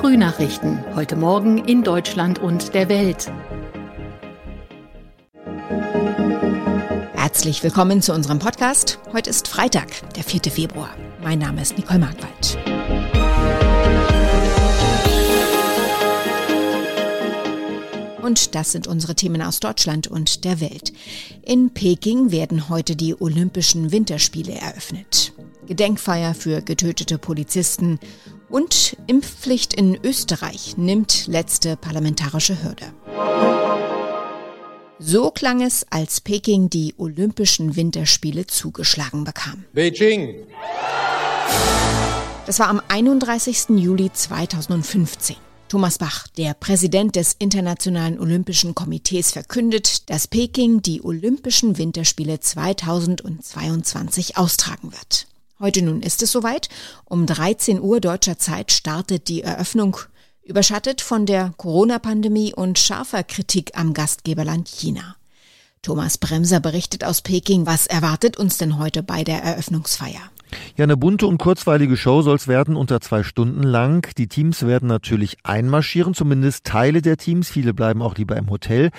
Frühnachrichten. Heute Morgen in Deutschland und der Welt. Herzlich willkommen zu unserem Podcast. Heute ist Freitag, der 4. Februar. Mein Name ist Nicole Markwald. Und das sind unsere Themen aus Deutschland und der Welt. In Peking werden heute die Olympischen Winterspiele eröffnet. Gedenkfeier für getötete Polizisten und Impfpflicht in Österreich nimmt letzte parlamentarische Hürde. So klang es, als Peking die Olympischen Winterspiele zugeschlagen bekam. Beijing. Das war am 31. Juli 2015. Thomas Bach, der Präsident des Internationalen Olympischen Komitees, verkündet, dass Peking die Olympischen Winterspiele 2022 austragen wird. Heute nun ist es soweit. Um 13 Uhr deutscher Zeit startet die Eröffnung, überschattet von der Corona-Pandemie und scharfer Kritik am Gastgeberland China. Thomas Bremser berichtet aus Peking, was erwartet uns denn heute bei der Eröffnungsfeier? Ja, eine bunte und kurzweilige Show soll es werden, unter zwei Stunden lang. Die Teams werden natürlich einmarschieren, zumindest Teile der Teams. Viele bleiben auch lieber im Hotel.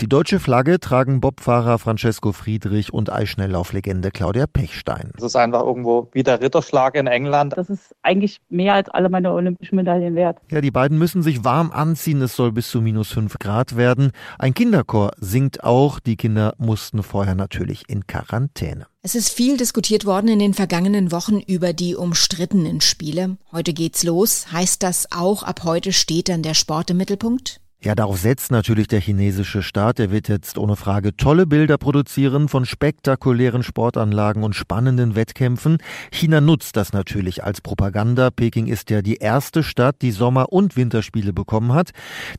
Die deutsche Flagge tragen Bobfahrer Francesco Friedrich und Eisschnelllauflegende Claudia Pechstein. Das ist einfach irgendwo wie der Ritterschlag in England. Das ist eigentlich mehr als alle meine olympischen Medaillen wert. Ja, die beiden müssen sich warm anziehen. Es soll bis zu minus fünf Grad werden. Ein Kinderchor singt auch. Die Kinder mussten vorher natürlich in Quarantäne. Es ist viel diskutiert worden in den vergangenen Wochen über die umstrittenen Spiele. Heute geht's los. Heißt das auch, ab heute steht dann der Sport im Mittelpunkt? Ja, darauf setzt natürlich der chinesische Staat. Der wird jetzt ohne Frage tolle Bilder produzieren von spektakulären Sportanlagen und spannenden Wettkämpfen. China nutzt das natürlich als Propaganda. Peking ist ja die erste Stadt, die Sommer- und Winterspiele bekommen hat.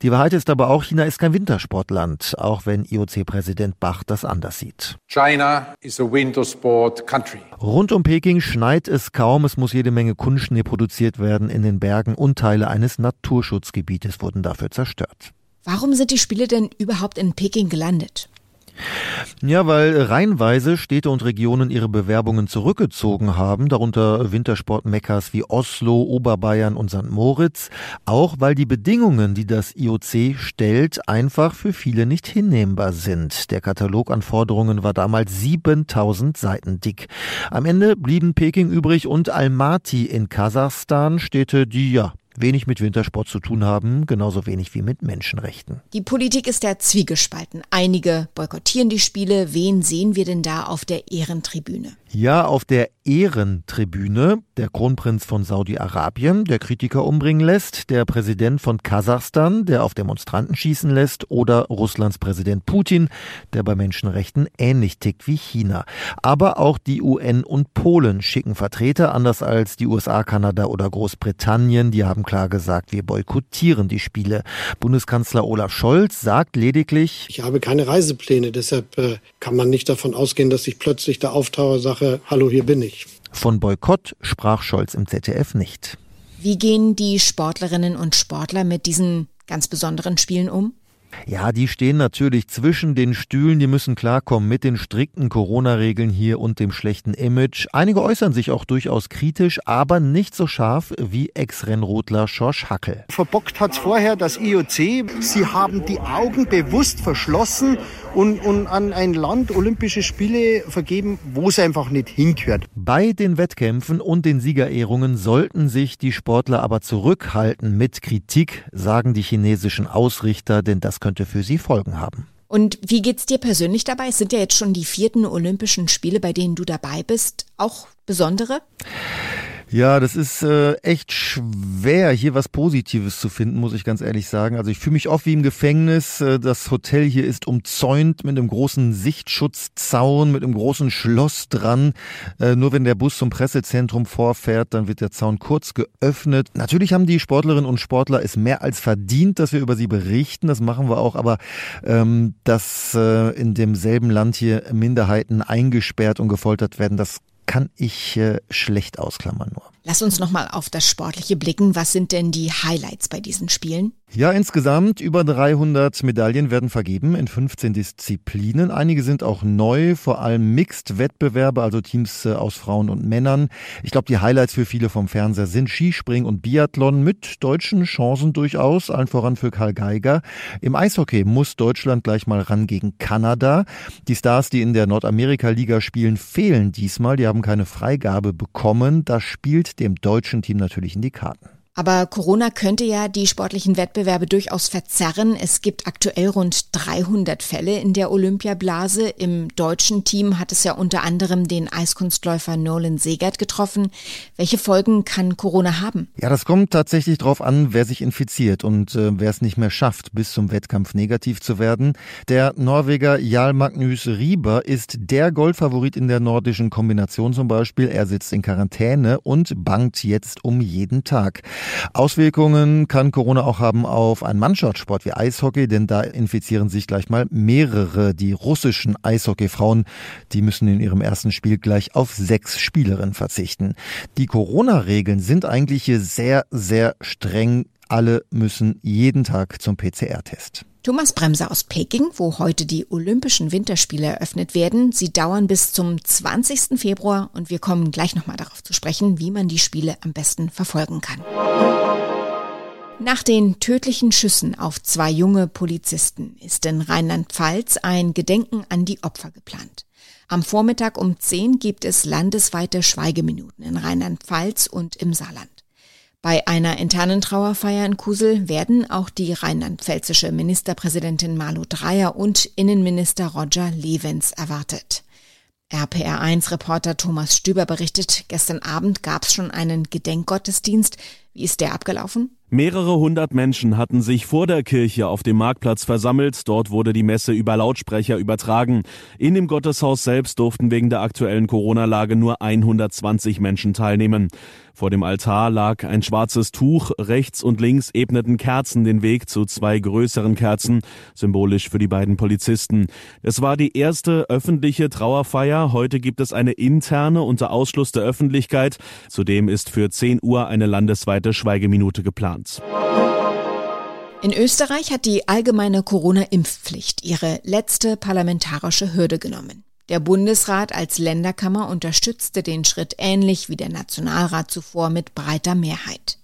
Die Wahrheit ist aber auch, China ist kein Wintersportland, auch wenn IOC-Präsident Bach das anders sieht. China is a winter sport country. Rund um Peking schneit es kaum. Es muss jede Menge Kunstschnee produziert werden in den Bergen und Teile eines Naturschutzgebietes wurden dafür zerstört. Warum sind die Spiele denn überhaupt in Peking gelandet? Ja, weil reihenweise Städte und Regionen ihre Bewerbungen zurückgezogen haben, darunter Wintersportmeckers wie Oslo, Oberbayern und St. Moritz, auch weil die Bedingungen, die das IOC stellt, einfach für viele nicht hinnehmbar sind. Der Katalog an Forderungen war damals 7000 Seiten dick. Am Ende blieben Peking übrig und Almaty in Kasachstan, Städte, die ja wenig mit Wintersport zu tun haben, genauso wenig wie mit Menschenrechten. Die Politik ist ja zwiegespalten. Einige boykottieren die Spiele. Wen sehen wir denn da auf der Ehrentribüne? Ja, auf der Ehrentribüne der Kronprinz von Saudi-Arabien, der Kritiker umbringen lässt, der Präsident von Kasachstan, der auf Demonstranten schießen lässt, oder Russlands Präsident Putin, der bei Menschenrechten ähnlich tickt wie China. Aber auch die UN und Polen schicken Vertreter, anders als die USA, Kanada oder Großbritannien. Die haben klar gesagt, wir boykottieren die Spiele. Bundeskanzler Olaf Scholz sagt lediglich, ich habe keine Reisepläne, deshalb äh, kann man nicht davon ausgehen, dass ich plötzlich da auftauche, Sache, hallo, hier bin ich. Von Boykott sprach Scholz im ZDF nicht. Wie gehen die Sportlerinnen und Sportler mit diesen ganz besonderen Spielen um? Ja, die stehen natürlich zwischen den Stühlen, die müssen klarkommen mit den strikten Corona-Regeln hier und dem schlechten Image. Einige äußern sich auch durchaus kritisch, aber nicht so scharf wie Ex-Rennrodler Schorsch Hackel. Verbockt hat's vorher das IOC. Sie haben die Augen bewusst verschlossen und, und an ein Land Olympische Spiele vergeben, wo es einfach nicht hingehört. Bei den Wettkämpfen und den Siegerehrungen sollten sich die Sportler aber zurückhalten mit Kritik, sagen die chinesischen Ausrichter, denn das könnte für sie Folgen haben. Und wie geht's dir persönlich dabei? Es sind ja jetzt schon die vierten Olympischen Spiele, bei denen du dabei bist. Auch besondere? Ja, das ist äh, echt schwer, hier was Positives zu finden, muss ich ganz ehrlich sagen. Also ich fühle mich oft wie im Gefängnis. Äh, das Hotel hier ist umzäunt mit einem großen Sichtschutzzaun, mit einem großen Schloss dran. Äh, nur wenn der Bus zum Pressezentrum vorfährt, dann wird der Zaun kurz geöffnet. Natürlich haben die Sportlerinnen und Sportler es mehr als verdient, dass wir über sie berichten. Das machen wir auch. Aber ähm, dass äh, in demselben Land hier Minderheiten eingesperrt und gefoltert werden, das kann ich äh, schlecht ausklammern nur. Lass uns nochmal auf das Sportliche blicken. Was sind denn die Highlights bei diesen Spielen? Ja, insgesamt über 300 Medaillen werden vergeben in 15 Disziplinen. Einige sind auch neu, vor allem Mixed-Wettbewerbe, also Teams äh, aus Frauen und Männern. Ich glaube, die Highlights für viele vom Fernseher sind Skispringen und Biathlon mit deutschen Chancen durchaus, allen voran für Karl Geiger. Im Eishockey muss Deutschland gleich mal ran gegen Kanada. Die Stars, die in der Nordamerika-Liga spielen, fehlen diesmal. Die haben keine Freigabe bekommen. Das spielt dem deutschen Team natürlich in die Karten. Aber Corona könnte ja die sportlichen Wettbewerbe durchaus verzerren. Es gibt aktuell rund 300 Fälle in der Olympiablase. Im deutschen Team hat es ja unter anderem den Eiskunstläufer Nolan Segert getroffen. Welche Folgen kann Corona haben? Ja, das kommt tatsächlich darauf an, wer sich infiziert und äh, wer es nicht mehr schafft, bis zum Wettkampf negativ zu werden. Der Norweger Jarl Magnus Rieber ist der Goldfavorit in der nordischen Kombination zum Beispiel. Er sitzt in Quarantäne und bangt jetzt um jeden Tag. Auswirkungen kann Corona auch haben auf einen Mannschaftssport wie Eishockey, denn da infizieren sich gleich mal mehrere. Die russischen Eishockeyfrauen, die müssen in ihrem ersten Spiel gleich auf sechs Spielerinnen verzichten. Die Corona-Regeln sind eigentlich hier sehr, sehr streng. Alle müssen jeden Tag zum PCR-Test. Thomas Bremser aus Peking, wo heute die Olympischen Winterspiele eröffnet werden. Sie dauern bis zum 20. Februar und wir kommen gleich nochmal darauf zu sprechen, wie man die Spiele am besten verfolgen kann. Nach den tödlichen Schüssen auf zwei junge Polizisten ist in Rheinland-Pfalz ein Gedenken an die Opfer geplant. Am Vormittag um 10 gibt es landesweite Schweigeminuten in Rheinland-Pfalz und im Saarland. Bei einer internen Trauerfeier in Kusel werden auch die rheinland-pfälzische Ministerpräsidentin Malu Dreyer und Innenminister Roger Levens erwartet. RPR1-Reporter Thomas Stüber berichtet, gestern Abend gab es schon einen Gedenkgottesdienst. Wie ist der abgelaufen? Mehrere hundert Menschen hatten sich vor der Kirche auf dem Marktplatz versammelt. Dort wurde die Messe über Lautsprecher übertragen. In dem Gotteshaus selbst durften wegen der aktuellen Corona-Lage nur 120 Menschen teilnehmen. Vor dem Altar lag ein schwarzes Tuch. Rechts und links ebneten Kerzen den Weg zu zwei größeren Kerzen, symbolisch für die beiden Polizisten. Es war die erste öffentliche Trauerfeier. Heute gibt es eine interne unter Ausschluss der Öffentlichkeit. Zudem ist für 10 Uhr eine landesweite Schweigeminute geplant. In Österreich hat die allgemeine Corona-Impfpflicht ihre letzte parlamentarische Hürde genommen. Der Bundesrat als Länderkammer unterstützte den Schritt ähnlich wie der Nationalrat zuvor mit breiter Mehrheit.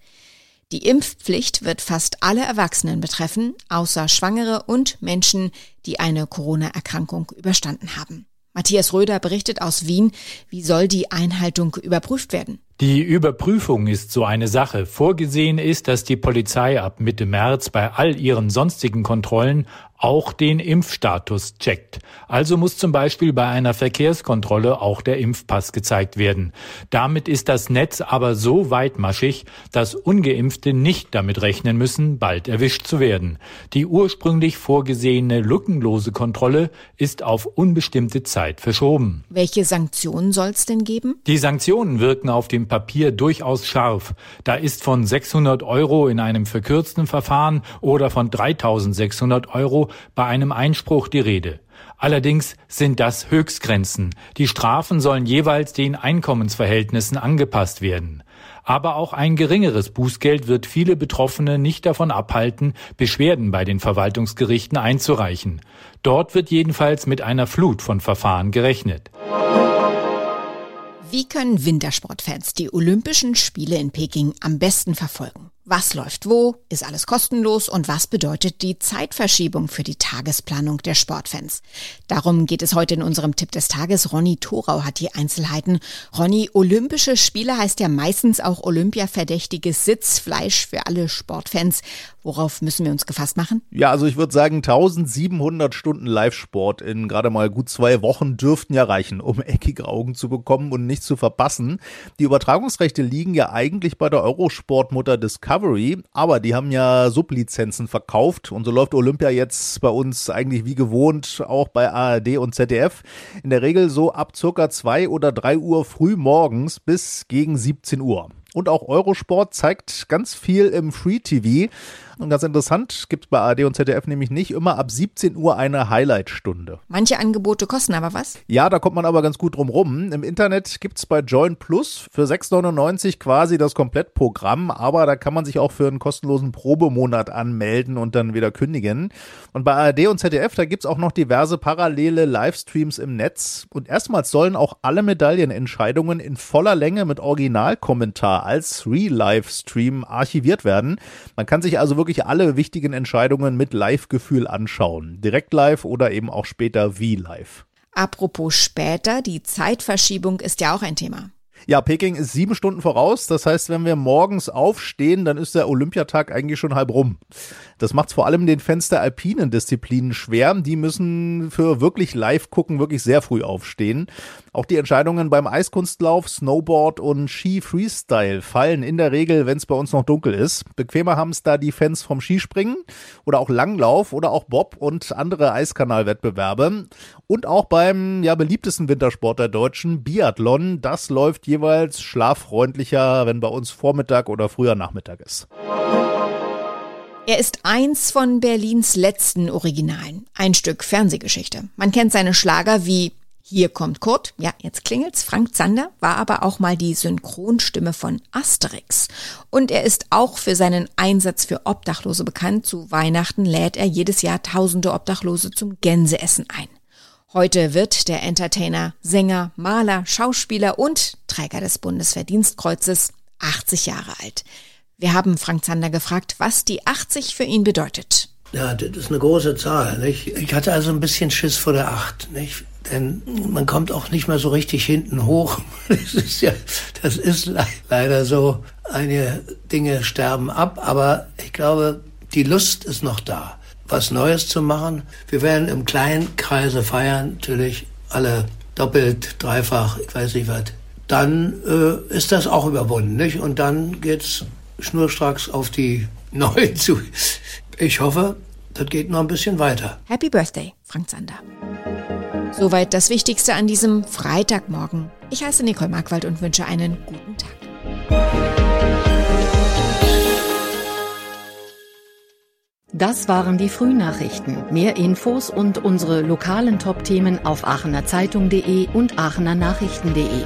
Die Impfpflicht wird fast alle Erwachsenen betreffen, außer Schwangere und Menschen, die eine Corona-Erkrankung überstanden haben. Matthias Röder berichtet aus Wien, wie soll die Einhaltung überprüft werden? Die Überprüfung ist so eine Sache. Vorgesehen ist, dass die Polizei ab Mitte März bei all ihren sonstigen Kontrollen auch den Impfstatus checkt. Also muss zum Beispiel bei einer Verkehrskontrolle auch der Impfpass gezeigt werden. Damit ist das Netz aber so weitmaschig, dass ungeimpfte nicht damit rechnen müssen, bald erwischt zu werden. Die ursprünglich vorgesehene lückenlose Kontrolle ist auf unbestimmte Zeit verschoben. Welche Sanktionen soll es denn geben? Die Sanktionen wirken auf dem Papier durchaus scharf. Da ist von 600 Euro in einem verkürzten Verfahren oder von 3600 Euro bei einem Einspruch die Rede. Allerdings sind das Höchstgrenzen. Die Strafen sollen jeweils den Einkommensverhältnissen angepasst werden. Aber auch ein geringeres Bußgeld wird viele Betroffene nicht davon abhalten, Beschwerden bei den Verwaltungsgerichten einzureichen. Dort wird jedenfalls mit einer Flut von Verfahren gerechnet. Wie können Wintersportfans die Olympischen Spiele in Peking am besten verfolgen? Was läuft wo? Ist alles kostenlos? Und was bedeutet die Zeitverschiebung für die Tagesplanung der Sportfans? Darum geht es heute in unserem Tipp des Tages. Ronny Thorau hat die Einzelheiten. Ronny, Olympische Spiele heißt ja meistens auch Olympiaverdächtiges Sitzfleisch für alle Sportfans. Worauf müssen wir uns gefasst machen? Ja, also ich würde sagen, 1700 Stunden Live-Sport in gerade mal gut zwei Wochen dürften ja reichen, um eckige Augen zu bekommen und nichts zu verpassen. Die Übertragungsrechte liegen ja eigentlich bei der Eurosportmutter Discovery Discovery, aber die haben ja Sublizenzen verkauft und so läuft Olympia jetzt bei uns eigentlich wie gewohnt auch bei ARD und ZDF. In der Regel so ab circa zwei oder drei Uhr früh morgens bis gegen 17 Uhr. Und auch Eurosport zeigt ganz viel im Free TV. Und ganz interessant, gibt es bei ARD und ZDF nämlich nicht immer ab 17 Uhr eine Highlight-Stunde. Manche Angebote kosten aber was? Ja, da kommt man aber ganz gut drum rum. Im Internet gibt es bei Join Plus für 6,99 quasi das Komplettprogramm, aber da kann man sich auch für einen kostenlosen Probemonat anmelden und dann wieder kündigen. Und bei ARD und ZDF, da gibt es auch noch diverse parallele Livestreams im Netz. Und erstmals sollen auch alle Medaillenentscheidungen in voller Länge mit Originalkommentar als Real-Live-Stream archiviert werden. Man kann sich also wirklich alle wichtigen Entscheidungen mit Live-Gefühl anschauen. Direkt live oder eben auch später wie live. Apropos später, die Zeitverschiebung ist ja auch ein Thema. Ja, Peking ist sieben Stunden voraus. Das heißt, wenn wir morgens aufstehen, dann ist der Olympiatag eigentlich schon halb rum. Das macht es vor allem den Fans der alpinen Disziplinen schwer. Die müssen für wirklich live gucken, wirklich sehr früh aufstehen. Auch die Entscheidungen beim Eiskunstlauf, Snowboard und Ski Freestyle fallen in der Regel, wenn es bei uns noch dunkel ist. Bequemer haben es da die Fans vom Skispringen oder auch Langlauf oder auch Bob und andere Eiskanalwettbewerbe. Und auch beim ja beliebtesten Wintersport der Deutschen, Biathlon. Das läuft jeweils schlaffreundlicher, wenn bei uns Vormittag oder früher Nachmittag ist. Er ist eins von Berlins letzten Originalen. Ein Stück Fernsehgeschichte. Man kennt seine Schlager wie Hier kommt Kurt. Ja, jetzt klingelt's. Frank Zander war aber auch mal die Synchronstimme von Asterix. Und er ist auch für seinen Einsatz für Obdachlose bekannt. Zu Weihnachten lädt er jedes Jahr tausende Obdachlose zum Gänseessen ein. Heute wird der Entertainer, Sänger, Maler, Schauspieler und Träger des Bundesverdienstkreuzes 80 Jahre alt. Wir haben Frank Zander gefragt, was die 80 für ihn bedeutet. Ja, das ist eine große Zahl. Nicht? Ich hatte also ein bisschen Schiss vor der 8. Nicht? Denn man kommt auch nicht mehr so richtig hinten hoch. Das ist ja, das ist leider so. Einige Dinge sterben ab, aber ich glaube, die Lust ist noch da, was Neues zu machen. Wir werden im kleinen Kreise feiern, natürlich alle doppelt, dreifach, ich weiß nicht was. Dann äh, ist das auch überwunden, nicht? Und dann geht's schnurstracks auf die neuen zu. Ich hoffe, das geht noch ein bisschen weiter. Happy Birthday, Frank Zander. Soweit das Wichtigste an diesem Freitagmorgen. Ich heiße Nicole Markwald und wünsche einen guten Tag. Das waren die Frühnachrichten. Mehr Infos und unsere lokalen Top-Themen auf aachenerzeitung.de und aachenernachrichten.de.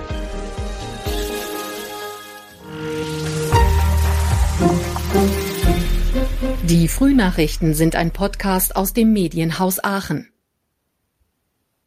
Die Frühnachrichten sind ein Podcast aus dem Medienhaus Aachen.